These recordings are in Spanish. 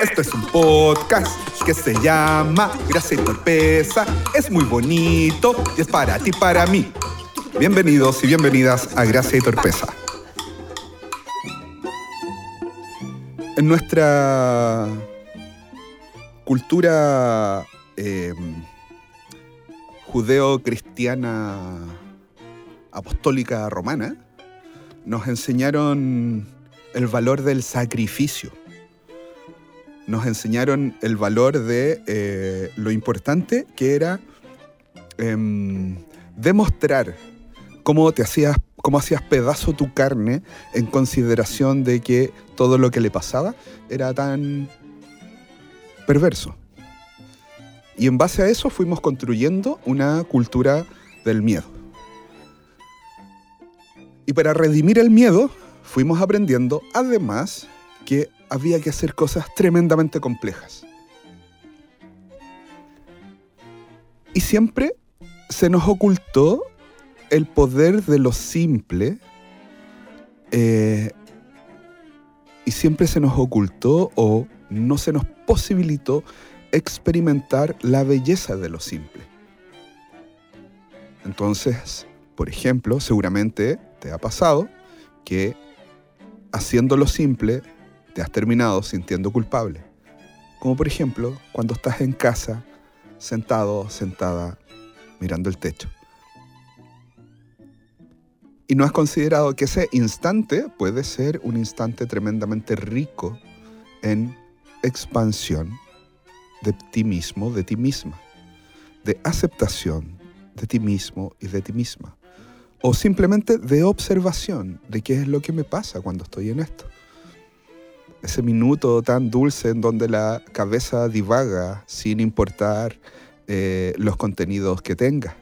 Este es un podcast que se llama Gracia y Torpeza. Es muy bonito y es para ti, para mí. Bienvenidos y bienvenidas a Gracia y Torpeza. En nuestra cultura eh, judeo-cristiana apostólica romana, nos enseñaron el valor del sacrificio. Nos enseñaron el valor de eh, lo importante que era em, demostrar cómo te hacías, cómo hacías pedazo tu carne en consideración de que todo lo que le pasaba era tan perverso. Y en base a eso fuimos construyendo una cultura del miedo. Y para redimir el miedo, fuimos aprendiendo además que había que hacer cosas tremendamente complejas. Y siempre se nos ocultó el poder de lo simple eh, y siempre se nos ocultó o no se nos posibilitó experimentar la belleza de lo simple. Entonces, por ejemplo, seguramente te ha pasado que haciendo lo simple te has terminado sintiendo culpable. Como por ejemplo cuando estás en casa, sentado, sentada, mirando el techo. Y no has considerado que ese instante puede ser un instante tremendamente rico en expansión de ti mismo, de ti misma, de aceptación de ti mismo y de ti misma o simplemente de observación de qué es lo que me pasa cuando estoy en esto. Ese minuto tan dulce en donde la cabeza divaga sin importar eh, los contenidos que tenga,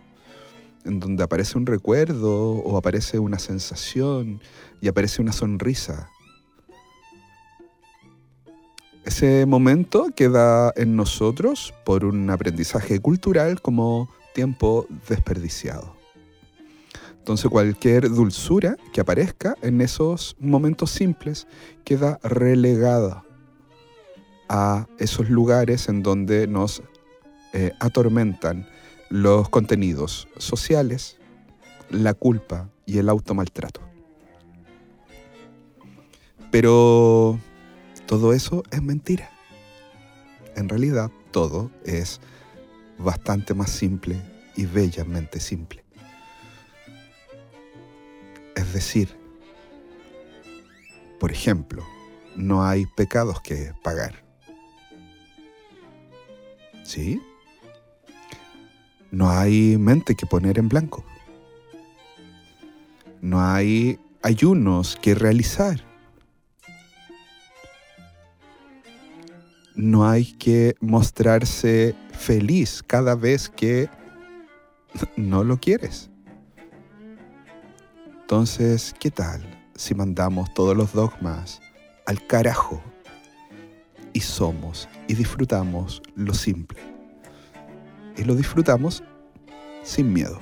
en donde aparece un recuerdo o aparece una sensación y aparece una sonrisa. Ese momento queda en nosotros por un aprendizaje cultural como tiempo desperdiciado. Entonces cualquier dulzura que aparezca en esos momentos simples queda relegada a esos lugares en donde nos eh, atormentan los contenidos sociales, la culpa y el automaltrato. Pero todo eso es mentira. En realidad todo es bastante más simple y bellamente simple. Decir, por ejemplo, no hay pecados que pagar. ¿Sí? No hay mente que poner en blanco. No hay ayunos que realizar. No hay que mostrarse feliz cada vez que no lo quieres. Entonces, ¿qué tal si mandamos todos los dogmas al carajo y somos y disfrutamos lo simple? Y lo disfrutamos sin miedo.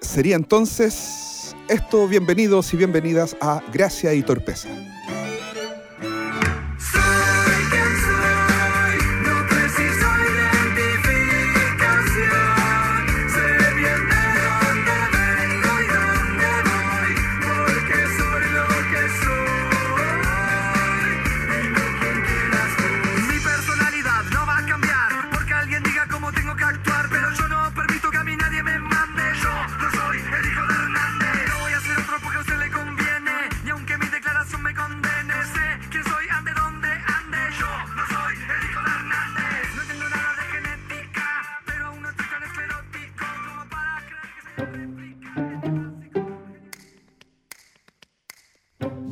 Sería entonces esto, bienvenidos y bienvenidas a Gracia y Torpeza.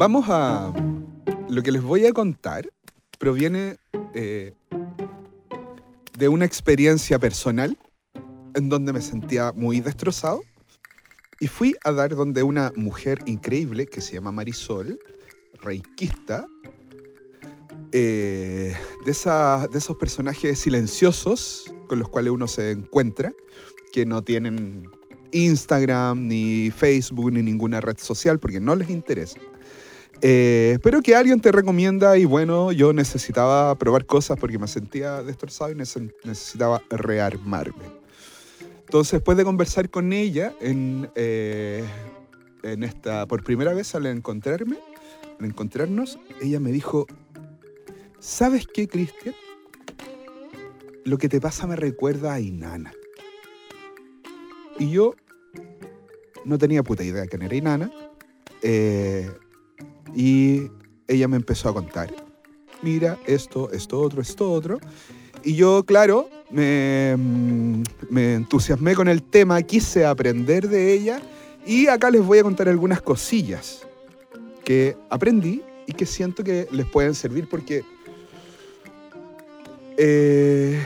Vamos a... Lo que les voy a contar proviene eh, de una experiencia personal en donde me sentía muy destrozado y fui a dar donde una mujer increíble que se llama Marisol, reikista, eh, de, de esos personajes silenciosos con los cuales uno se encuentra, que no tienen Instagram, ni Facebook, ni ninguna red social, porque no les interesa Eh, pero que alguien te recomienda y bueno, yo necesitaba probar cosas porque me sentía destrozado y necesitaba rearmarme. Entonces, después de conversar con ella en, eh, en esta, por primera vez al encontrarme, al encontrarnos, ella me dijo, ¿sabes qué, Cristian? Lo que te pasa me recuerda a Inana. Y yo no tenía puta idea quién era Inana. Eh, y ella me empezó a contar, mira, esto, esto otro, esto otro. Y yo, claro, me, mm, me entusiasmé con el tema, quise aprender de ella y acá les voy a contar algunas cosillas que aprendí y que siento que les pueden servir porque eh,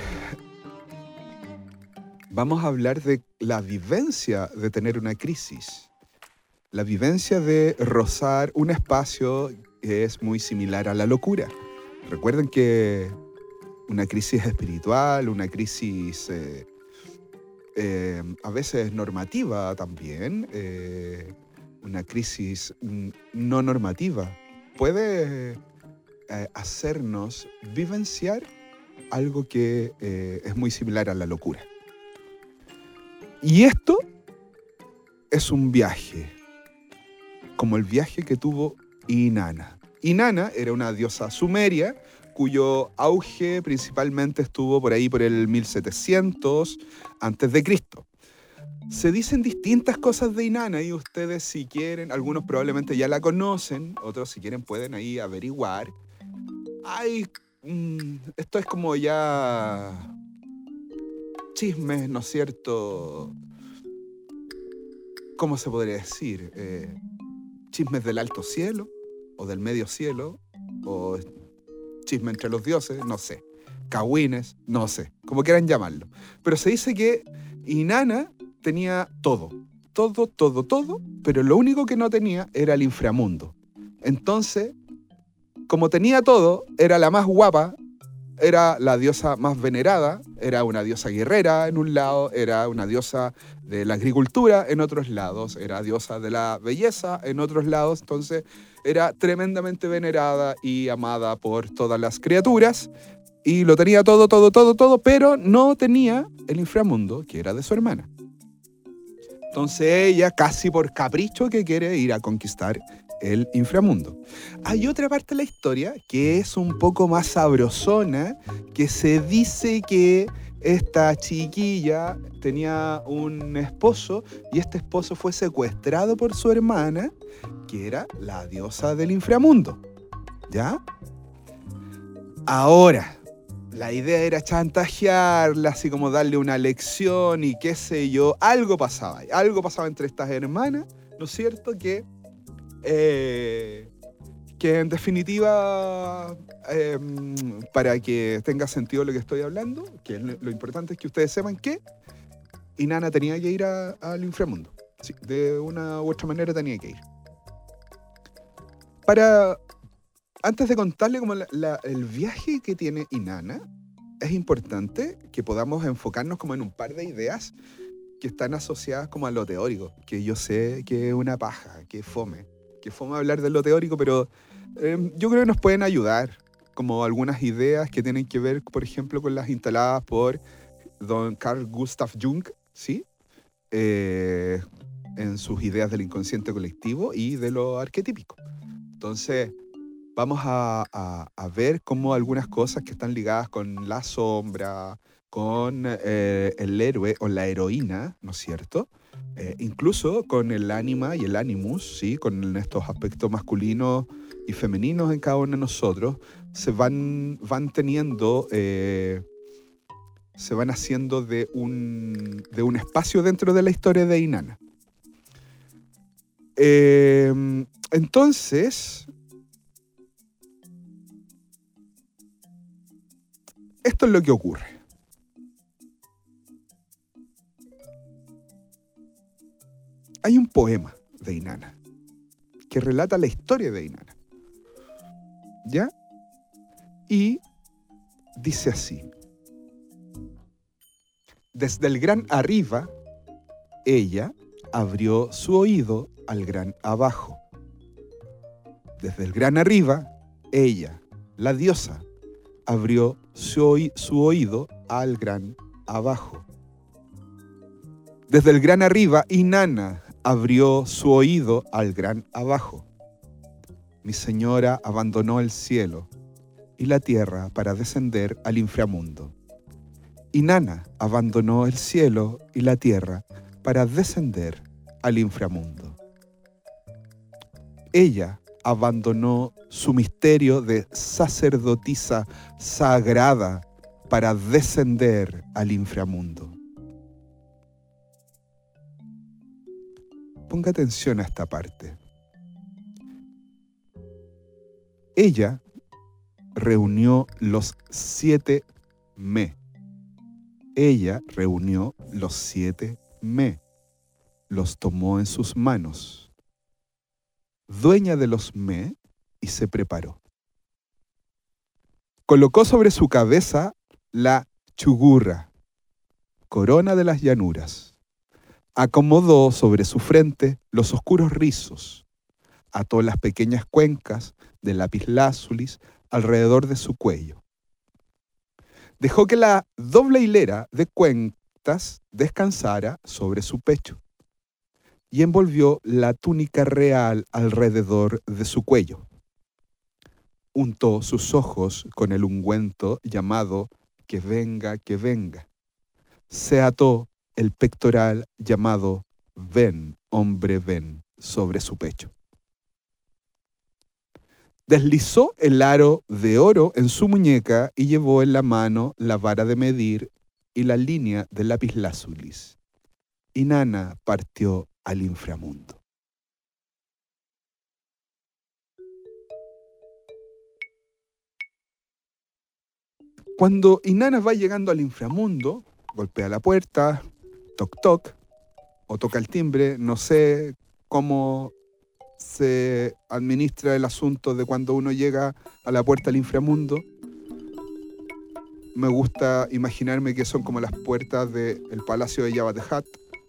vamos a hablar de la vivencia de tener una crisis la vivencia de rozar un espacio que es muy similar a la locura. Recuerden que una crisis espiritual, una crisis eh, eh, a veces normativa también, eh, una crisis no normativa, puede hacernos vivenciar algo que es muy similar a la locura. Y esto es un viaje, como el viaje que tuvo Inanna. Inanna era una diosa sumeria cuyo auge principalmente estuvo por ahí por el 1700 antes de Cristo. Se dicen distintas cosas de Inanna y ustedes si quieren, algunos probablemente ya la conocen, otros si quieren pueden ahí averiguar. Hay, mm, esto es como ya chismes, ¿no es cierto? ¿Cómo se podría decir? Eh, chismes del alto cielo o del medio cielo o chisme entre los dioses, no sé. Cahuines, no sé, como quieran llamarlo. Pero se dice que Inanna tenía todo, todo, todo, todo, pero lo único que no tenía era el inframundo. Entonces, como tenía todo, era la más guapa, era la diosa más venerada, era una diosa guerrera en un lado, era una diosa de la agricultura en otros lados, era diosa de la belleza en otros lados, entonces era tremendamente venerada y amada por todas las criaturas y lo tenía todo, todo, todo, todo, pero no tenía el inframundo que era de su hermana. Entonces ella, casi por capricho, que quiere ir a conquistar el inframundo. Hay otra parte de la historia que es un poco más sabrosona, que se dice que esta chiquilla tenía un esposo y este esposo fue secuestrado por su hermana, que era la diosa del inframundo. ¿Ya? Ahora, la idea era chantajearla, así como darle una lección y qué sé yo. Algo pasaba, algo pasaba entre estas hermanas, ¿no es cierto? Que eh, que en definitiva, em, para que tenga sentido lo que estoy hablando, que lo importante es que ustedes sepan que Inanna tenía que ir al inframundo. De una u otra manera tenía que ir. Para, antes de contarle como el viaje que tiene Inanna, es importante que podamos enfocarnos como en un par de ideas que están asociadas como a lo teórico, que yo sé que es una paja, que es fome que fue hablar de lo teórico, pero em, yo creo que nos pueden ayudar, como algunas ideas que tienen que ver, por ejemplo, con las instaladas por don Carl Gustav Jung, ¿sí? Eh, en sus ideas del inconsciente colectivo y de lo arquetípico. Entonces, vamos a, a, ver cómo algunas cosas que están ligadas con la sombra, con eh, el héroe o la heroína, ¿no es cierto? Eh, incluso con el ánima y el animus, ¿sí? con estos aspectos masculinos y femeninos en cada uno de nosotros, se van, van teniendo, eh, se van haciendo de un, de un espacio dentro de la historia de Inanna. Em, entonces, esto es lo que ocurre. Hay un poema de Inanna que relata la historia de Inanna. ¿Ya? Y dice así. Desde el gran arriba, ella abrió su oído al gran abajo. Desde el gran arriba, ella, la diosa, abrió su, su oído al gran abajo. Desde el gran arriba, Inanna abrió su oído al gran abajo. Mi señora abandonó el cielo y la tierra para descender al inframundo. Inanna abandonó el cielo y la tierra para descender al inframundo. Ella abandonó su misterio de sacerdotisa sagrada para descender al inframundo. Ponga atención a esta parte. Ella reunió los siete me. Ella reunió los siete me. Los tomó en sus manos. Dueña de los me y se preparó. Colocó sobre su cabeza la chugurra, corona de las llanuras acomodó sobre su frente los oscuros rizos, ató las pequeñas cuencas del lapislázuli alrededor de su cuello. Dejó que la doble hilera de cuentas descansara sobre su pecho y envolvió la túnica real alrededor de su cuello. Untó sus ojos con el ungüento llamado que venga, que venga. Se ató el pectoral llamado Ven, hombre, ven, sobre su pecho. Deslizó el aro de oro en su muñeca y llevó en la mano la vara de medir y la línea del lapislázuli. Y Nana partió al inframundo. Cuando Inanna va llegando al inframundo, golpea la puerta, toc toc o toca el timbre, no sé cómo se administra el asunto de cuando uno llega a la puerta del inframundo. Me gusta imaginarme que son como las puertas del palacio de Jabba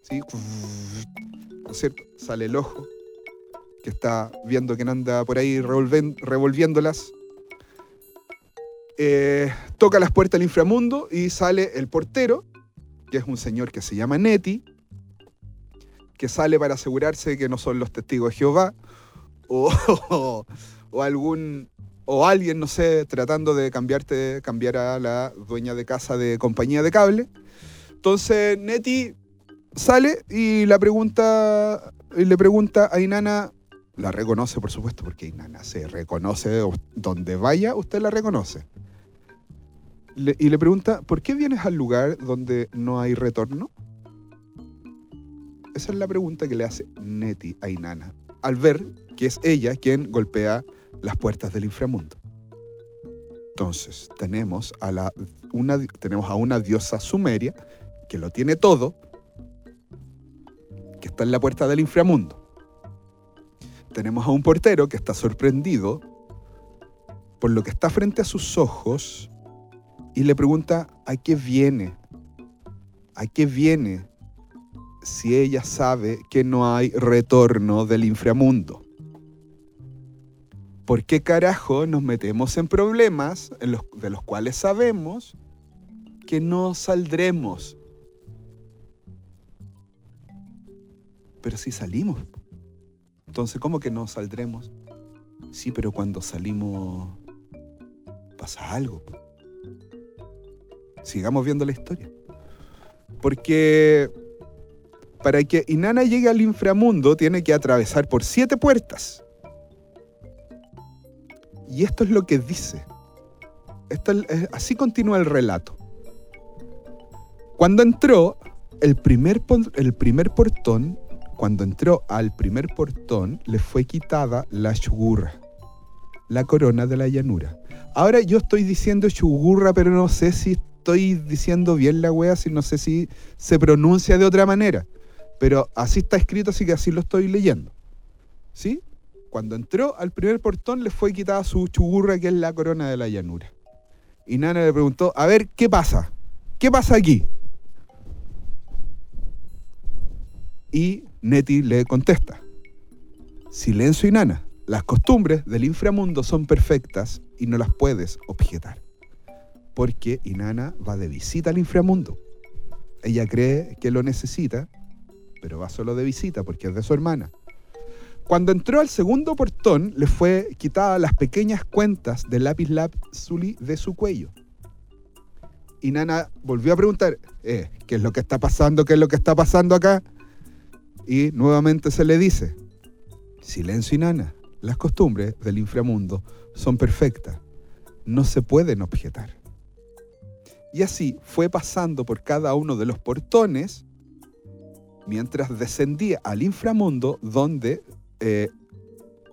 ¿sí? ¿no es cierto? Sale el ojo, que está viendo quién anda por ahí revolviéndolas. Eh, toca las puertas del inframundo y sale el portero, que es un señor que se llama Neti, que sale para asegurarse que no son los testigos de Jehová, o, algún o alguien, no sé, tratando de cambiarte, cambiar a la dueña de casa de compañía de cable. Entonces Neti sale y pregunta y le pregunta a Inana, la reconoce por supuesto, porque Inana se reconoce donde vaya, usted la reconoce y le pregunta, ¿por qué vienes al lugar donde no hay retorno? Esa es la pregunta que le hace Neti a Inanna, al ver que es ella quien golpea las puertas del inframundo. Entonces, tenemos a, una, tenemos a una diosa sumeria que lo tiene todo, que está en la puerta del inframundo. Tenemos a un portero que está sorprendido por lo que está frente a sus ojos y le pregunta, ¿a qué viene? ¿A qué viene si ella sabe que no hay retorno del inframundo? ¿Por qué carajo nos metemos en problemas de los cuales sabemos que no saldremos? Pero si salimos. Entonces, ¿cómo que no saldremos? Sí, pero cuando salimos pasa algo sigamos viendo la historia. Porque para que Inanna llegue al inframundo tiene que atravesar por siete puertas. Y esto es lo que dice. Esto así continúa el relato. Cuando entró, el primer, el primer portón, cuando entró al primer portón, le fue quitada la chugurra, la corona de la llanura. Ahora yo estoy diciendo chugurra, pero no sé si estoy diciendo bien la wea, si no sé si se pronuncia de otra manera. Pero así está escrito, así que así lo estoy leyendo. ¿Sí? Cuando entró al primer portón le fue quitada su chugurra, que es la corona de la llanura. Y Nana le preguntó, a ver, ¿qué pasa? ¿Qué pasa aquí? Y Neti le contesta, silencio y Nana, las costumbres del inframundo son perfectas y no las puedes objetar. Porque Inanna va de visita al inframundo. Ella cree que lo necesita, pero va solo de visita porque es de su hermana. Cuando entró al segundo portón, le fue quitada las pequeñas cuentas del lápiz lazuli de su cuello. Y volvió a preguntar, eh, ¿qué es lo que está pasando? ¿Qué es lo que está pasando acá? Y nuevamente se le dice, silencio y Nana, las costumbres del inframundo son perfectas, no se pueden objetar. Y así fue pasando por cada uno de los portones mientras descendía al inframundo donde eh,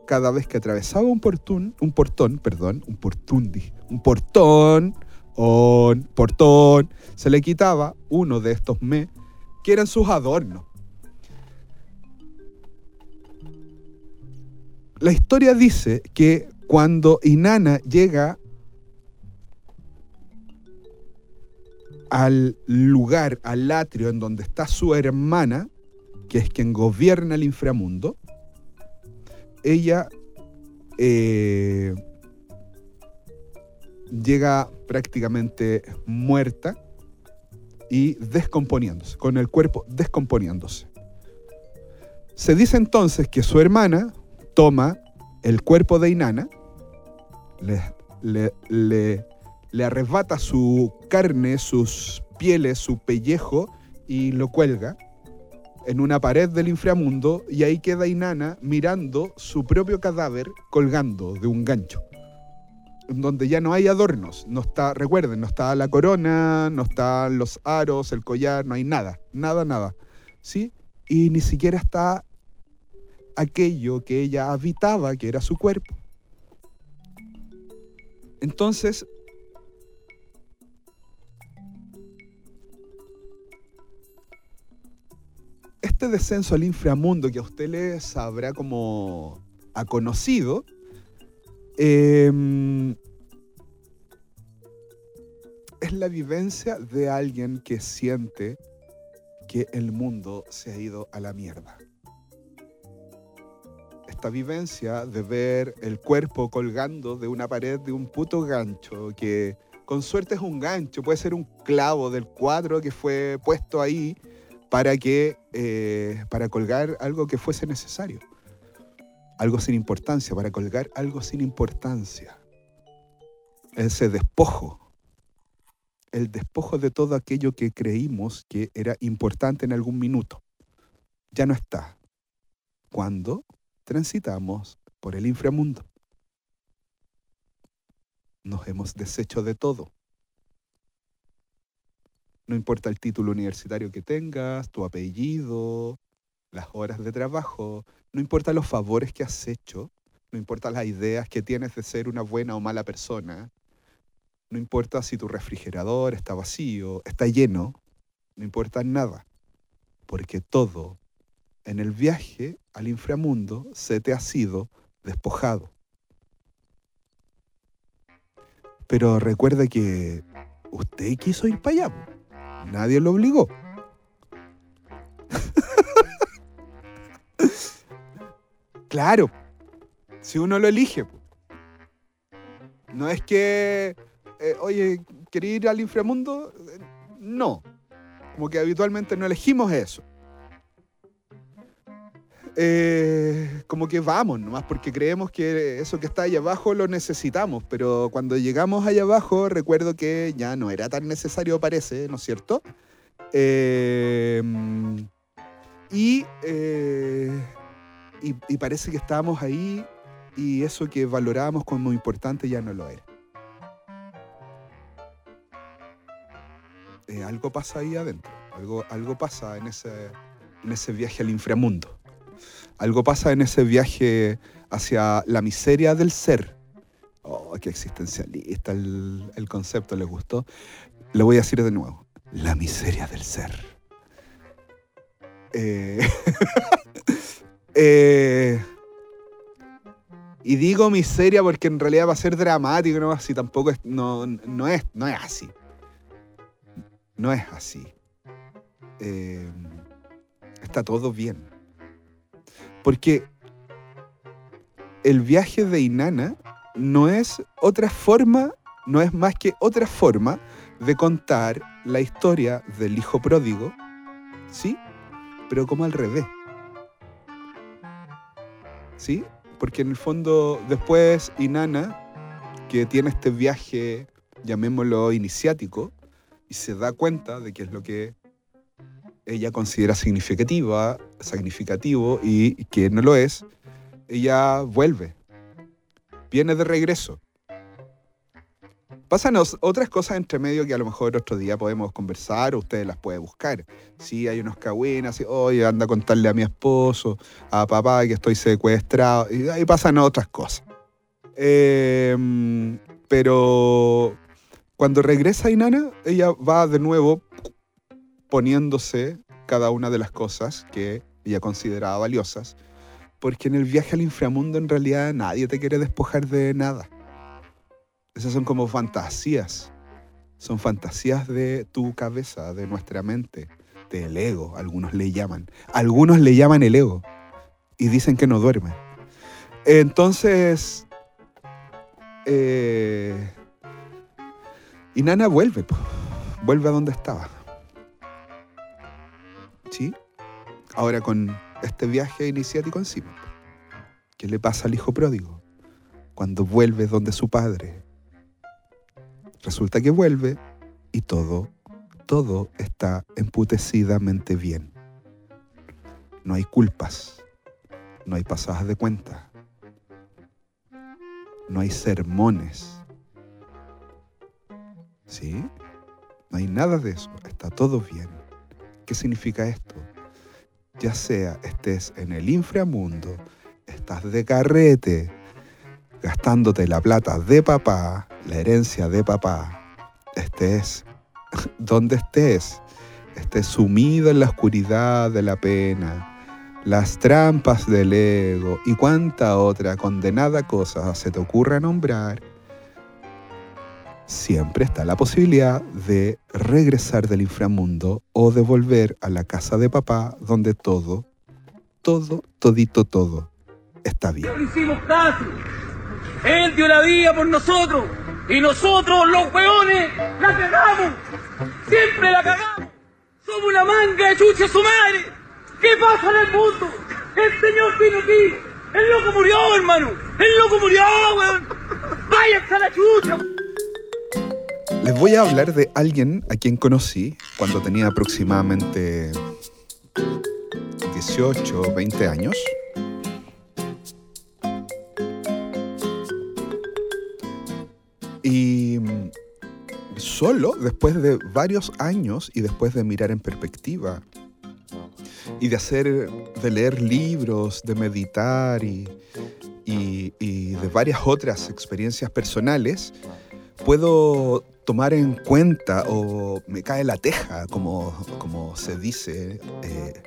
cada vez que atravesaba un portón, un portón, perdón, un portundi, un portón, un portón, se le quitaba uno de estos me, que eran sus adornos. La historia dice que cuando Inanna llega al lugar, al atrio en donde está su hermana, que es quien gobierna el inframundo, ella eh, llega prácticamente muerta y descomponiéndose, con el cuerpo descomponiéndose. Se dice entonces que su hermana toma el cuerpo de Inanna, le, arrebata su carne, sus pieles, su pellejo y lo cuelga en una pared del inframundo y ahí queda Inanna mirando su propio cadáver colgando de un gancho. Donde ya no hay adornos, no está, recuerden, no está la corona, no están los aros, el collar, no hay nada, nada, nada. ¿Sí? Y ni siquiera está aquello que ella habitaba, que era su cuerpo. Entonces, este descenso al inframundo que a usted les habrá como ha conocido, em, es la vivencia de alguien que siente que el mundo se ha ido a la mierda. Esta vivencia de ver el cuerpo colgando de una pared de un puto gancho, que con suerte es un gancho, puede ser un clavo del cuadro que fue puesto ahí para que eh, para colgar algo que fuese necesario, algo sin importancia, para colgar algo sin importancia. Ese despojo, el despojo de todo aquello que creímos que era importante en algún minuto, ya no está. Cuando transitamos por el inframundo, nos hemos deshecho de todo. No importa el título universitario que tengas, tu apellido, las horas de trabajo, no importa los favores que has hecho, no importa las ideas que tienes de ser una buena o mala persona, no importa si tu refrigerador está vacío, está lleno, no importa nada, porque todo en el viaje al inframundo se te ha sido despojado. Pero recuerda que usted quiso ir para allá. Nadie lo obligó. claro, si uno lo elige. No es que, eh, oye, ¿quería ir al inframundo? No. Como que habitualmente no elegimos eso. Eh, como que vamos nomás, porque creemos que eso que está allá abajo lo necesitamos, pero cuando llegamos allá abajo recuerdo que ya no era tan necesario, parece, ¿no es cierto? Em, eh, y, y, parece que estábamos ahí y eso que valorábamos como importante ya no lo era. Eh, algo pasa ahí adentro, algo, algo pasa en ese, en ese viaje al inframundo. Algo pasa en ese viaje hacia la miseria del ser. Oh, qué existencialista el, concepto, ¿les gustó? Lo voy a decir de nuevo. La miseria del ser. Eh, eh, y digo miseria porque en realidad va a ser dramático, ¿no? Así tampoco es, no, no, es, no es así. No es así. Eh, está todo bien. Porque el viaje de Inanna no es otra forma, no es más que otra forma de contar la historia del hijo pródigo, ¿sí? Pero como al revés. ¿Sí? Porque en el fondo después Inanna, que tiene este viaje, llamémoslo iniciático, y se da cuenta de que es lo que ella considera significativa, significativo y que no lo es, ella vuelve, viene de regreso. Pásanos otras cosas entre medio que a lo mejor otro día podemos conversar o ustedes las pueden buscar. Si hay unos cagüinas, así, oye, anda a contarle a mi esposo, a papá que estoy secuestrado, y ahí pasan otras cosas. Em, pero cuando regresa Inana, ella va de nuevo poniéndose cada una de las cosas que ella consideraba valiosas, porque en el viaje al inframundo en realidad nadie te quiere despojar de nada. Esas son como fantasías, son fantasías de tu cabeza, de nuestra mente, del ego, algunos le llaman. Algunos le llaman el ego y dicen que no duerme. Entonces, eh, y Nana vuelve, vuelve a donde estaba. ¿Sí? Ahora con este viaje iniciático encima. ¿Qué le pasa al hijo pródigo? Cuando vuelve donde su padre. Resulta que vuelve y todo, todo está emputecidamente bien. No hay culpas, no hay pasadas de cuenta, no hay sermones, ¿Sí? No hay nada de eso, está todo bien. ¿Qué significa esto? Ya sea estés en el inframundo, estás de carrete, gastándote la plata de papá, la herencia de papá, estés donde estés, estés sumido en la oscuridad de la pena, las trampas del ego y cuánta otra condenada cosa se te ocurra nombrar, siempre está la posibilidad de regresar del inframundo o de volver a la casa de papá donde todo, todo, todito, todo está bien. Hicimos. Él dio la vida por nosotros y nosotros, los peones, la cagamos. Siempre la cagamos. Somos una manga de chucha su madre. ¿Qué pasa en el mundo? El Señor vino aquí. El loco murió, hermano. El loco murió, weón. Váyanse a la chucha. Les voy a hablar de alguien a quien conocí cuando tenía aproximadamente 18 o 20 años. Y solo después de varios años y después de mirar en perspectiva y de hacer, de leer libros, de meditar y, y de varias otras experiencias personales, puedo tomar en cuenta o me cae la teja, como, como se dice, eh,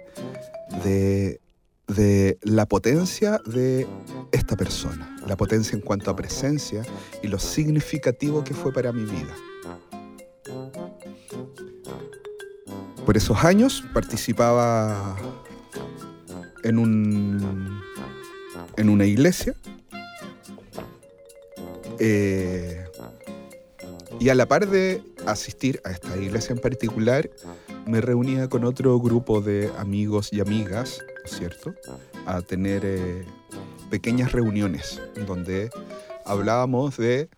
de, de la potencia de esta persona, la potencia en cuanto a presencia y lo significativo que fue para mi vida. Por esos años participaba en, un, en una iglesia. Eh, y a la par de asistir a esta iglesia en particular, me reunía con otro grupo de amigos y amigas, ¿no es cierto?, a tener eh, pequeñas reuniones donde hablábamos de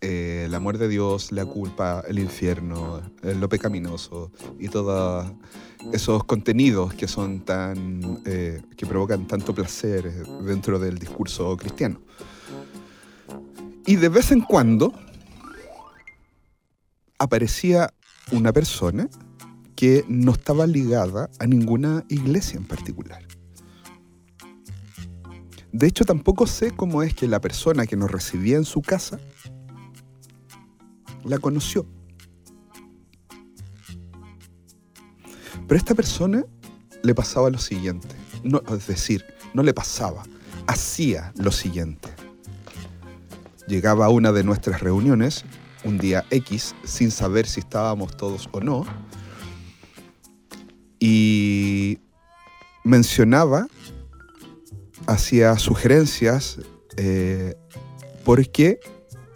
eh, el amor de Dios, la culpa, el infierno, eh, lo pecaminoso y todos esos contenidos que son tan que provocan tanto placer dentro del discurso cristiano. Y de vez en cuando aparecía una persona que no estaba ligada a ninguna iglesia en particular. De hecho, tampoco sé cómo es que la persona que nos recibía en su casa la conoció. Pero a esta persona le pasaba lo siguiente. No, es decir, no le pasaba, hacía lo siguiente. Llegaba a una de nuestras reuniones un día X sin saber si estábamos todos o no. Y mencionaba, hacía sugerencias eh, porque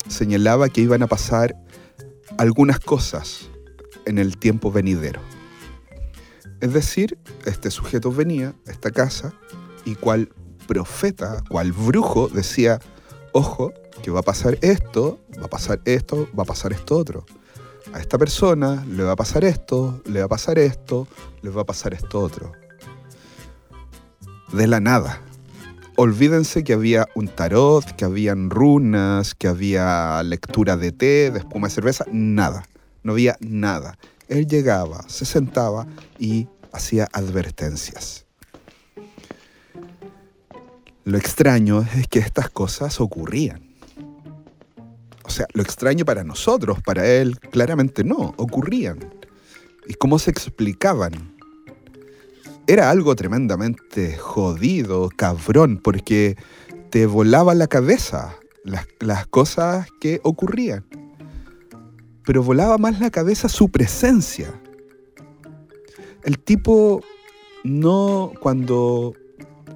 señalaba que iban a pasar algunas cosas en el tiempo venidero. Es decir, este sujeto venía a esta casa y cual profeta, cual brujo decía, ojo, que va a pasar esto, va a pasar esto, va a pasar esto otro. A esta persona le va a pasar esto, le va a pasar esto, le va a pasar esto otro. De la nada. Olvídense que había un tarot, que habían runas, que había lectura de té, de espuma de cerveza, nada. No había nada. Él llegaba, se sentaba y hacía advertencias. Lo extraño es que estas cosas ocurrían. Sea, lo extraño para nosotros, para él, claramente no, ocurrían. ¿Y cómo se explicaban? Era algo tremendamente jodido, cabrón, porque te volaba la cabeza las, las cosas que ocurrían. Pero volaba más la cabeza su presencia. El tipo no, cuando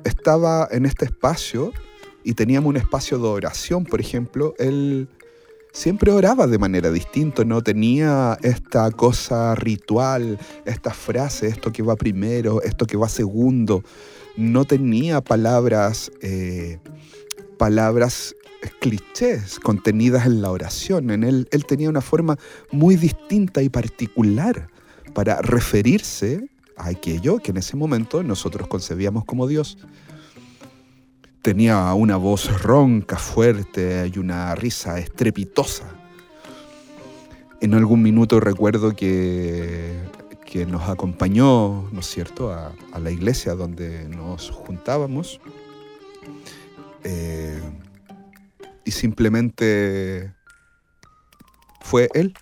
estaba en este espacio y teníamos un espacio de oración, por ejemplo, él siempre oraba de manera distinta, no tenía esta cosa ritual, esta frase, esto que va primero, esto que va segundo, no tenía palabras, eh, palabras clichés contenidas en la oración. En él, él tenía una forma muy distinta y particular para referirse a aquello que en ese momento nosotros concebíamos como Dios. Tenía una voz ronca, fuerte y una risa estrepitosa. En algún minuto recuerdo que, que nos acompañó, ¿no es cierto?, a, la iglesia donde nos juntábamos. Eh, y simplemente fue él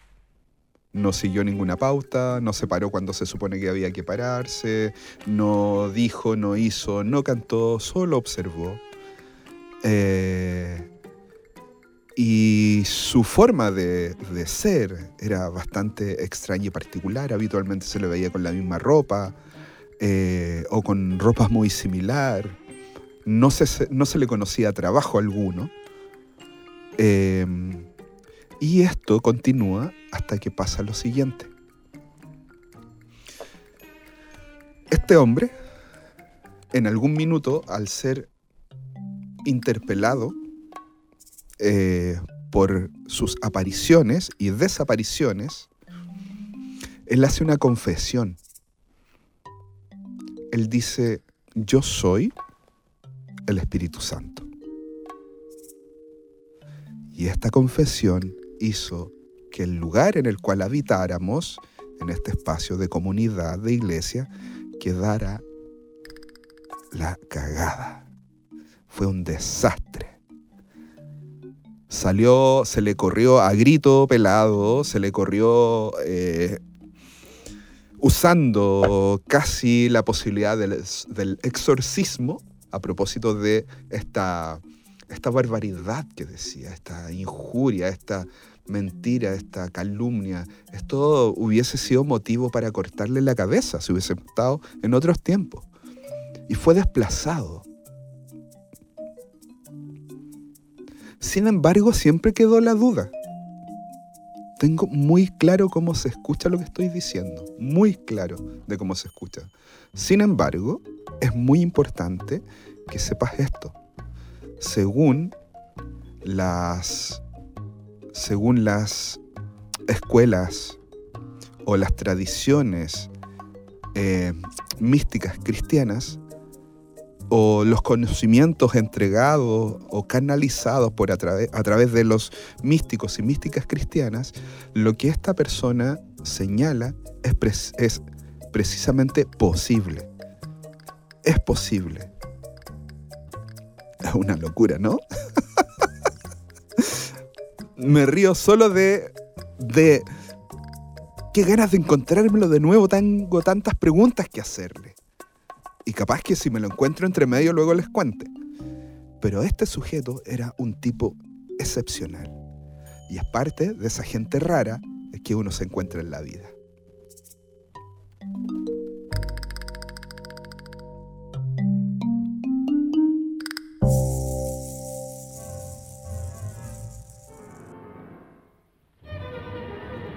no siguió ninguna pauta, no se paró cuando se supone que había que pararse, no dijo, no hizo, no cantó, solo observó. Eh, y su forma de, de, ser era bastante extraña y particular. Habitualmente se le veía con la misma ropa eh, o con ropa muy similar. No se, no se le conocía trabajo alguno. Eh, y esto continúa hasta que pasa lo siguiente. Este hombre, en algún minuto, al ser interpelado eh, por sus apariciones y desapariciones, él hace una confesión. Él dice, yo soy el Espíritu Santo. Y esta confesión hizo que el lugar en el cual habitáramos, en este espacio de comunidad, de iglesia, quedara la cagada. Fue un desastre. Salió, se le corrió a grito pelado, se le corrió eh, usando casi la posibilidad del, del, exorcismo a propósito de esta, esta barbaridad que decía, esta injuria, esta mentira, esta calumnia, esto hubiese sido motivo para cortarle la cabeza si hubiese estado en otros tiempos. Y fue desplazado. Sin embargo, siempre quedó la duda. Tengo muy claro cómo se escucha lo que estoy diciendo, muy claro de cómo se escucha. Sin embargo, es muy importante que sepas esto. Según las según las escuelas o las tradiciones eh, místicas cristianas, o los conocimientos entregados o canalizados por a, a, través de los místicos y místicas cristianas, lo que esta persona señala es, pre es precisamente posible. Es posible. Es una locura, ¿no? me río solo de, de qué ganas de encontrármelo de nuevo. Tengo tantas preguntas que hacerle. Y capaz que si me lo encuentro entre medio luego les cuente. Pero este sujeto era un tipo excepcional. Y es parte de esa gente rara que uno se encuentra en la vida.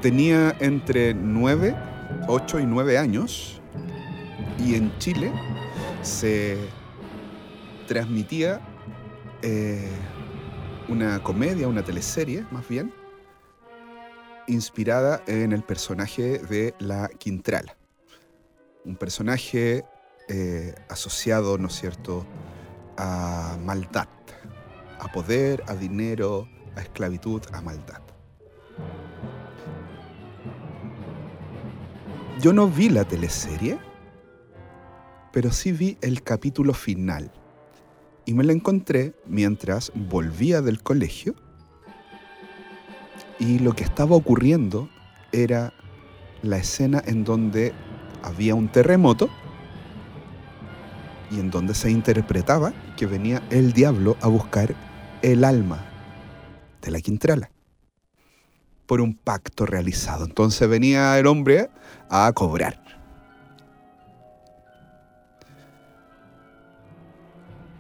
Tenía entre 9, 8 y 9 años y en Chile se transmitía eh, una comedia, una teleserie más bien, inspirada en el personaje de la Quintrala. Un personaje eh, asociado, ¿no es cierto?, a maldad, a poder, a dinero, a esclavitud, a maldad. Yo no vi la teleserie, pero sí vi el capítulo final. Y me la encontré mientras volvía del colegio. Y lo que estaba ocurriendo era la escena en donde había un terremoto y en donde se interpretaba que venía el diablo a buscar el alma de la Quintrala por un pacto realizado. Entonces venía el hombre a cobrar.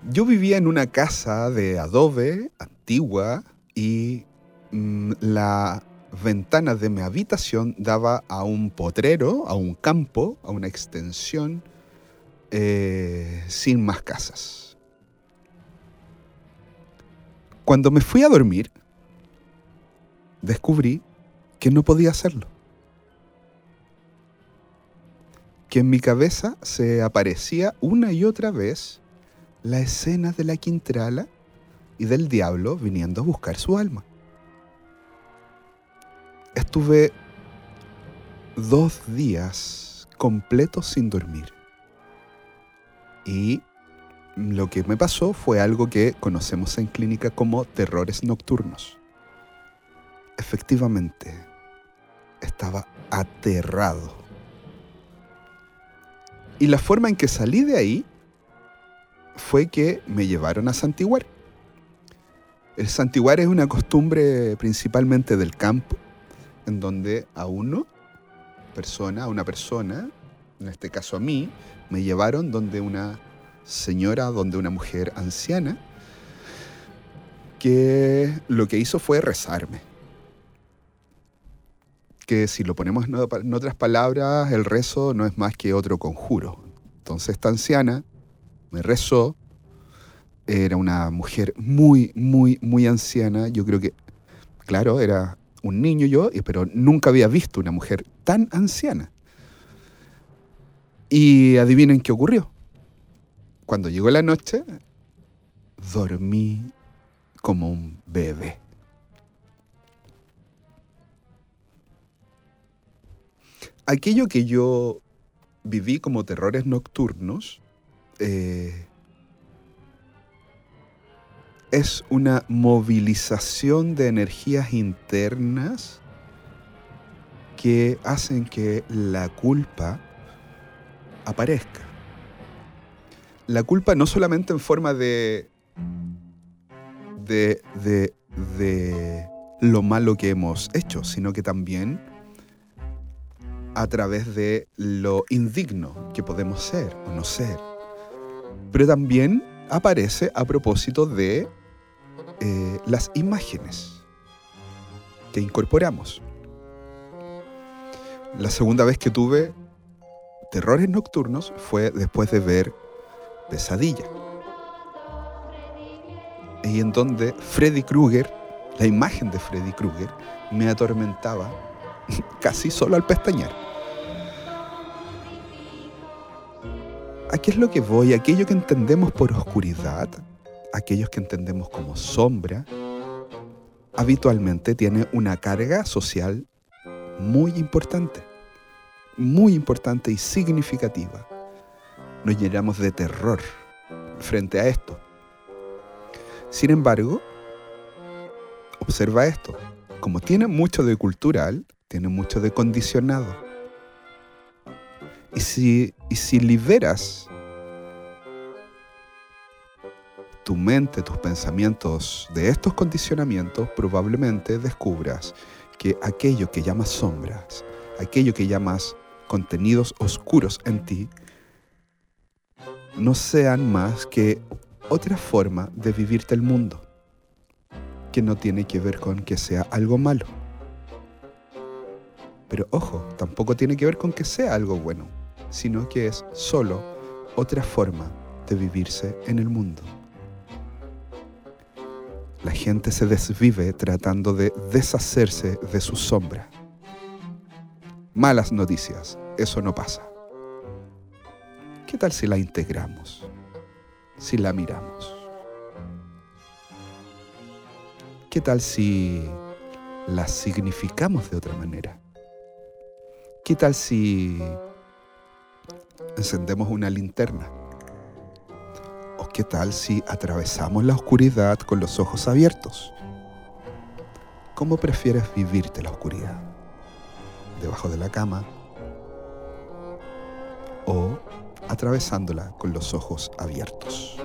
Yo vivía en una casa de adobe antigua y mm, la ventana de mi habitación daba a un potrero, a un campo, a una extensión eh, sin más casas. Cuando me fui a dormir, descubrí que no podía hacerlo. Que en mi cabeza se aparecía una y otra vez la escena de la Quintrala y del diablo viniendo a buscar su alma. Estuve dos días completos sin dormir. Y lo que me pasó fue algo que conocemos en clínica como terrores nocturnos. Efectivamente, estaba aterrado. Y la forma en que salí de ahí fue que me llevaron a santiguar. El santiguar es una costumbre principalmente del campo, en donde a uno, persona, a una persona, en este caso a mí, me llevaron donde una señora, donde una mujer anciana, que lo que hizo fue rezarme. Que si lo ponemos en otras palabras, el rezo no es más que otro conjuro. Entonces esta anciana me rezó, era una mujer muy, muy, muy anciana. Yo creo que, claro, era un niño yo, pero nunca había visto una mujer tan anciana. Y adivinen qué ocurrió. Cuando llegó la noche, dormí como un bebé. Aquello que yo viví como terrores nocturnos eh, es una movilización de energías internas que hacen que la culpa aparezca. La culpa no solamente en forma de, de, de, de lo malo que hemos hecho, sino que también a través de lo indigno que podemos ser o no ser. Pero también aparece a propósito de eh, las imágenes que incorporamos. La segunda vez que tuve terrores nocturnos fue después de ver Pesadilla. Y en donde Freddy Krueger, la imagen de Freddy Krueger, me atormentaba casi solo al pestañear. ¿A qué es lo que voy? Aquello que entendemos por oscuridad, aquellos que entendemos como sombra, habitualmente tiene una carga social muy importante muy importante y significativa. Nos llenamos de terror frente a esto. Sin embargo, observa esto. Como tiene mucho de cultural, tiene mucho de condicionado. Y si, y si liberas tu mente, tus pensamientos de estos condicionamientos, probablemente descubras que aquello que llamas sombras, aquello que llamas contenidos oscuros en ti no sean más que otra forma de vivirte el mundo, que no tiene que ver con que sea algo malo. Pero ojo, tampoco tiene que ver con que sea algo bueno, sino que es solo otra forma de vivirse en el mundo. La gente se desvive tratando de deshacerse de su sombra. Malas noticias, eso no pasa. ¿Qué tal si la integramos? Si la miramos. ¿Qué tal si la significamos de otra manera? ¿Qué tal si encendemos una linterna? ¿O qué tal si atravesamos la oscuridad con los ojos abiertos? ¿Cómo prefieres vivirte la oscuridad? ¿Debajo de la cama? ¿O atravesándola con los ojos abiertos?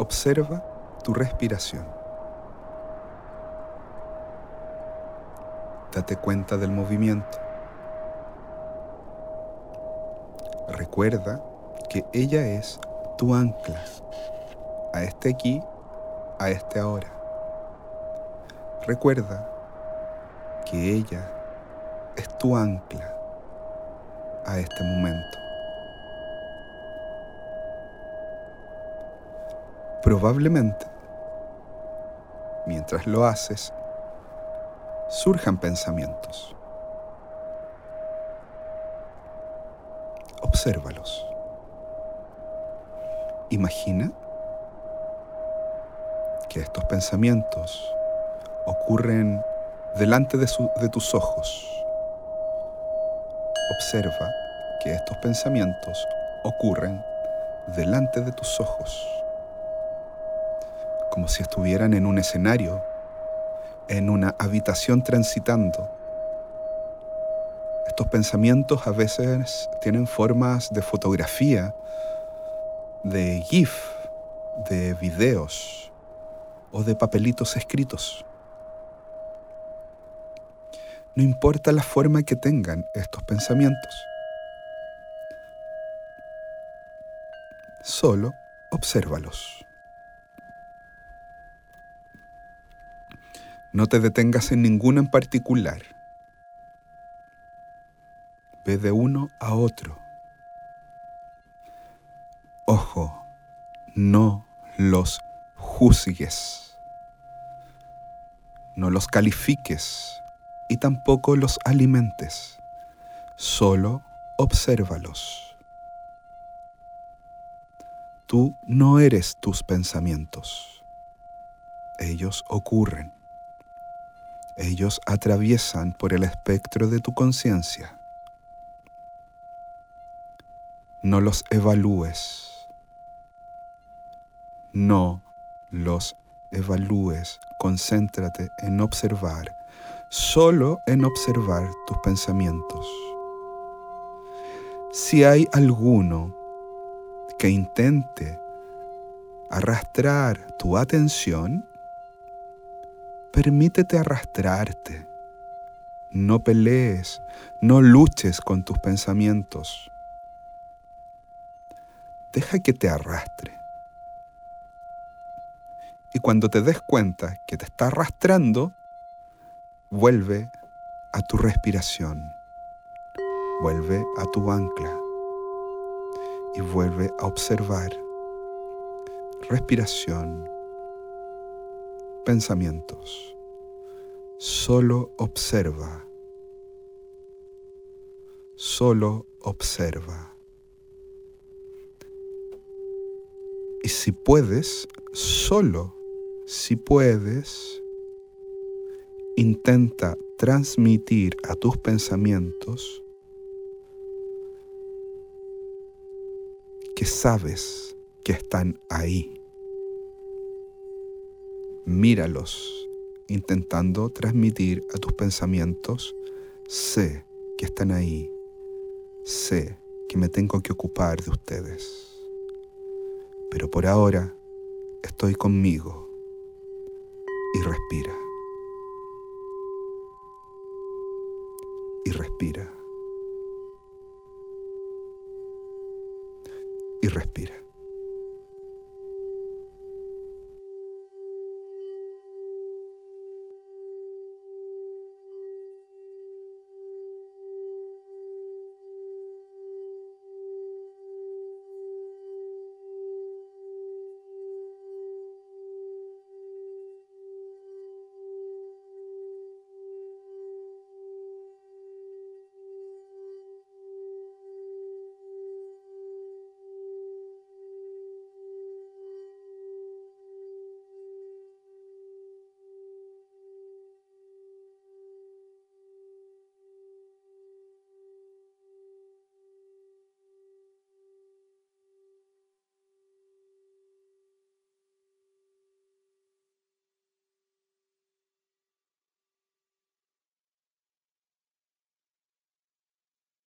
Observa tu respiración. Date cuenta del movimiento. Recuerda que ella es tu ancla a este aquí, a este ahora. Recuerda que ella es tu ancla a este momento. Probablemente, mientras lo haces, surjan pensamientos. Obsérvalos. Imagina que estos pensamientos ocurren delante de, de, tus ojos. Observa que estos pensamientos ocurren delante de tus ojos como si estuvieran en un escenario, en una habitación transitando. Estos pensamientos a veces tienen formas de fotografía, de GIF, de videos o de papelitos escritos. No importa la forma que tengan estos pensamientos. Solo obsérvalos. No te detengas en ninguno en particular. Ve de uno a otro. Ojo, no los juzgues. No los califiques y tampoco los alimentes. Solo obsérvalos. Tú no eres tus pensamientos. Ellos ocurren. Ellos atraviesan por el espectro de tu conciencia. No los evalúes. No los evalúes. Concéntrate en observar, solo en observar tus pensamientos. Si hay alguno que intente arrastrar tu atención, Permítete arrastrarte. No pelees, no luches con tus pensamientos. Deja que te arrastre. Y cuando te des cuenta que te está arrastrando, vuelve a tu respiración, vuelve a tu ancla y vuelve a observar respiración, pensamientos. Solo observa. Solo observa. Y si puedes, solo si puedes, intenta transmitir a tus pensamientos que sabes que están ahí míralos, intentando transmitir a tus pensamientos, sé que están ahí, sé que me tengo que ocupar de ustedes. Pero por ahora estoy conmigo, y respira. Y respira. Y respira.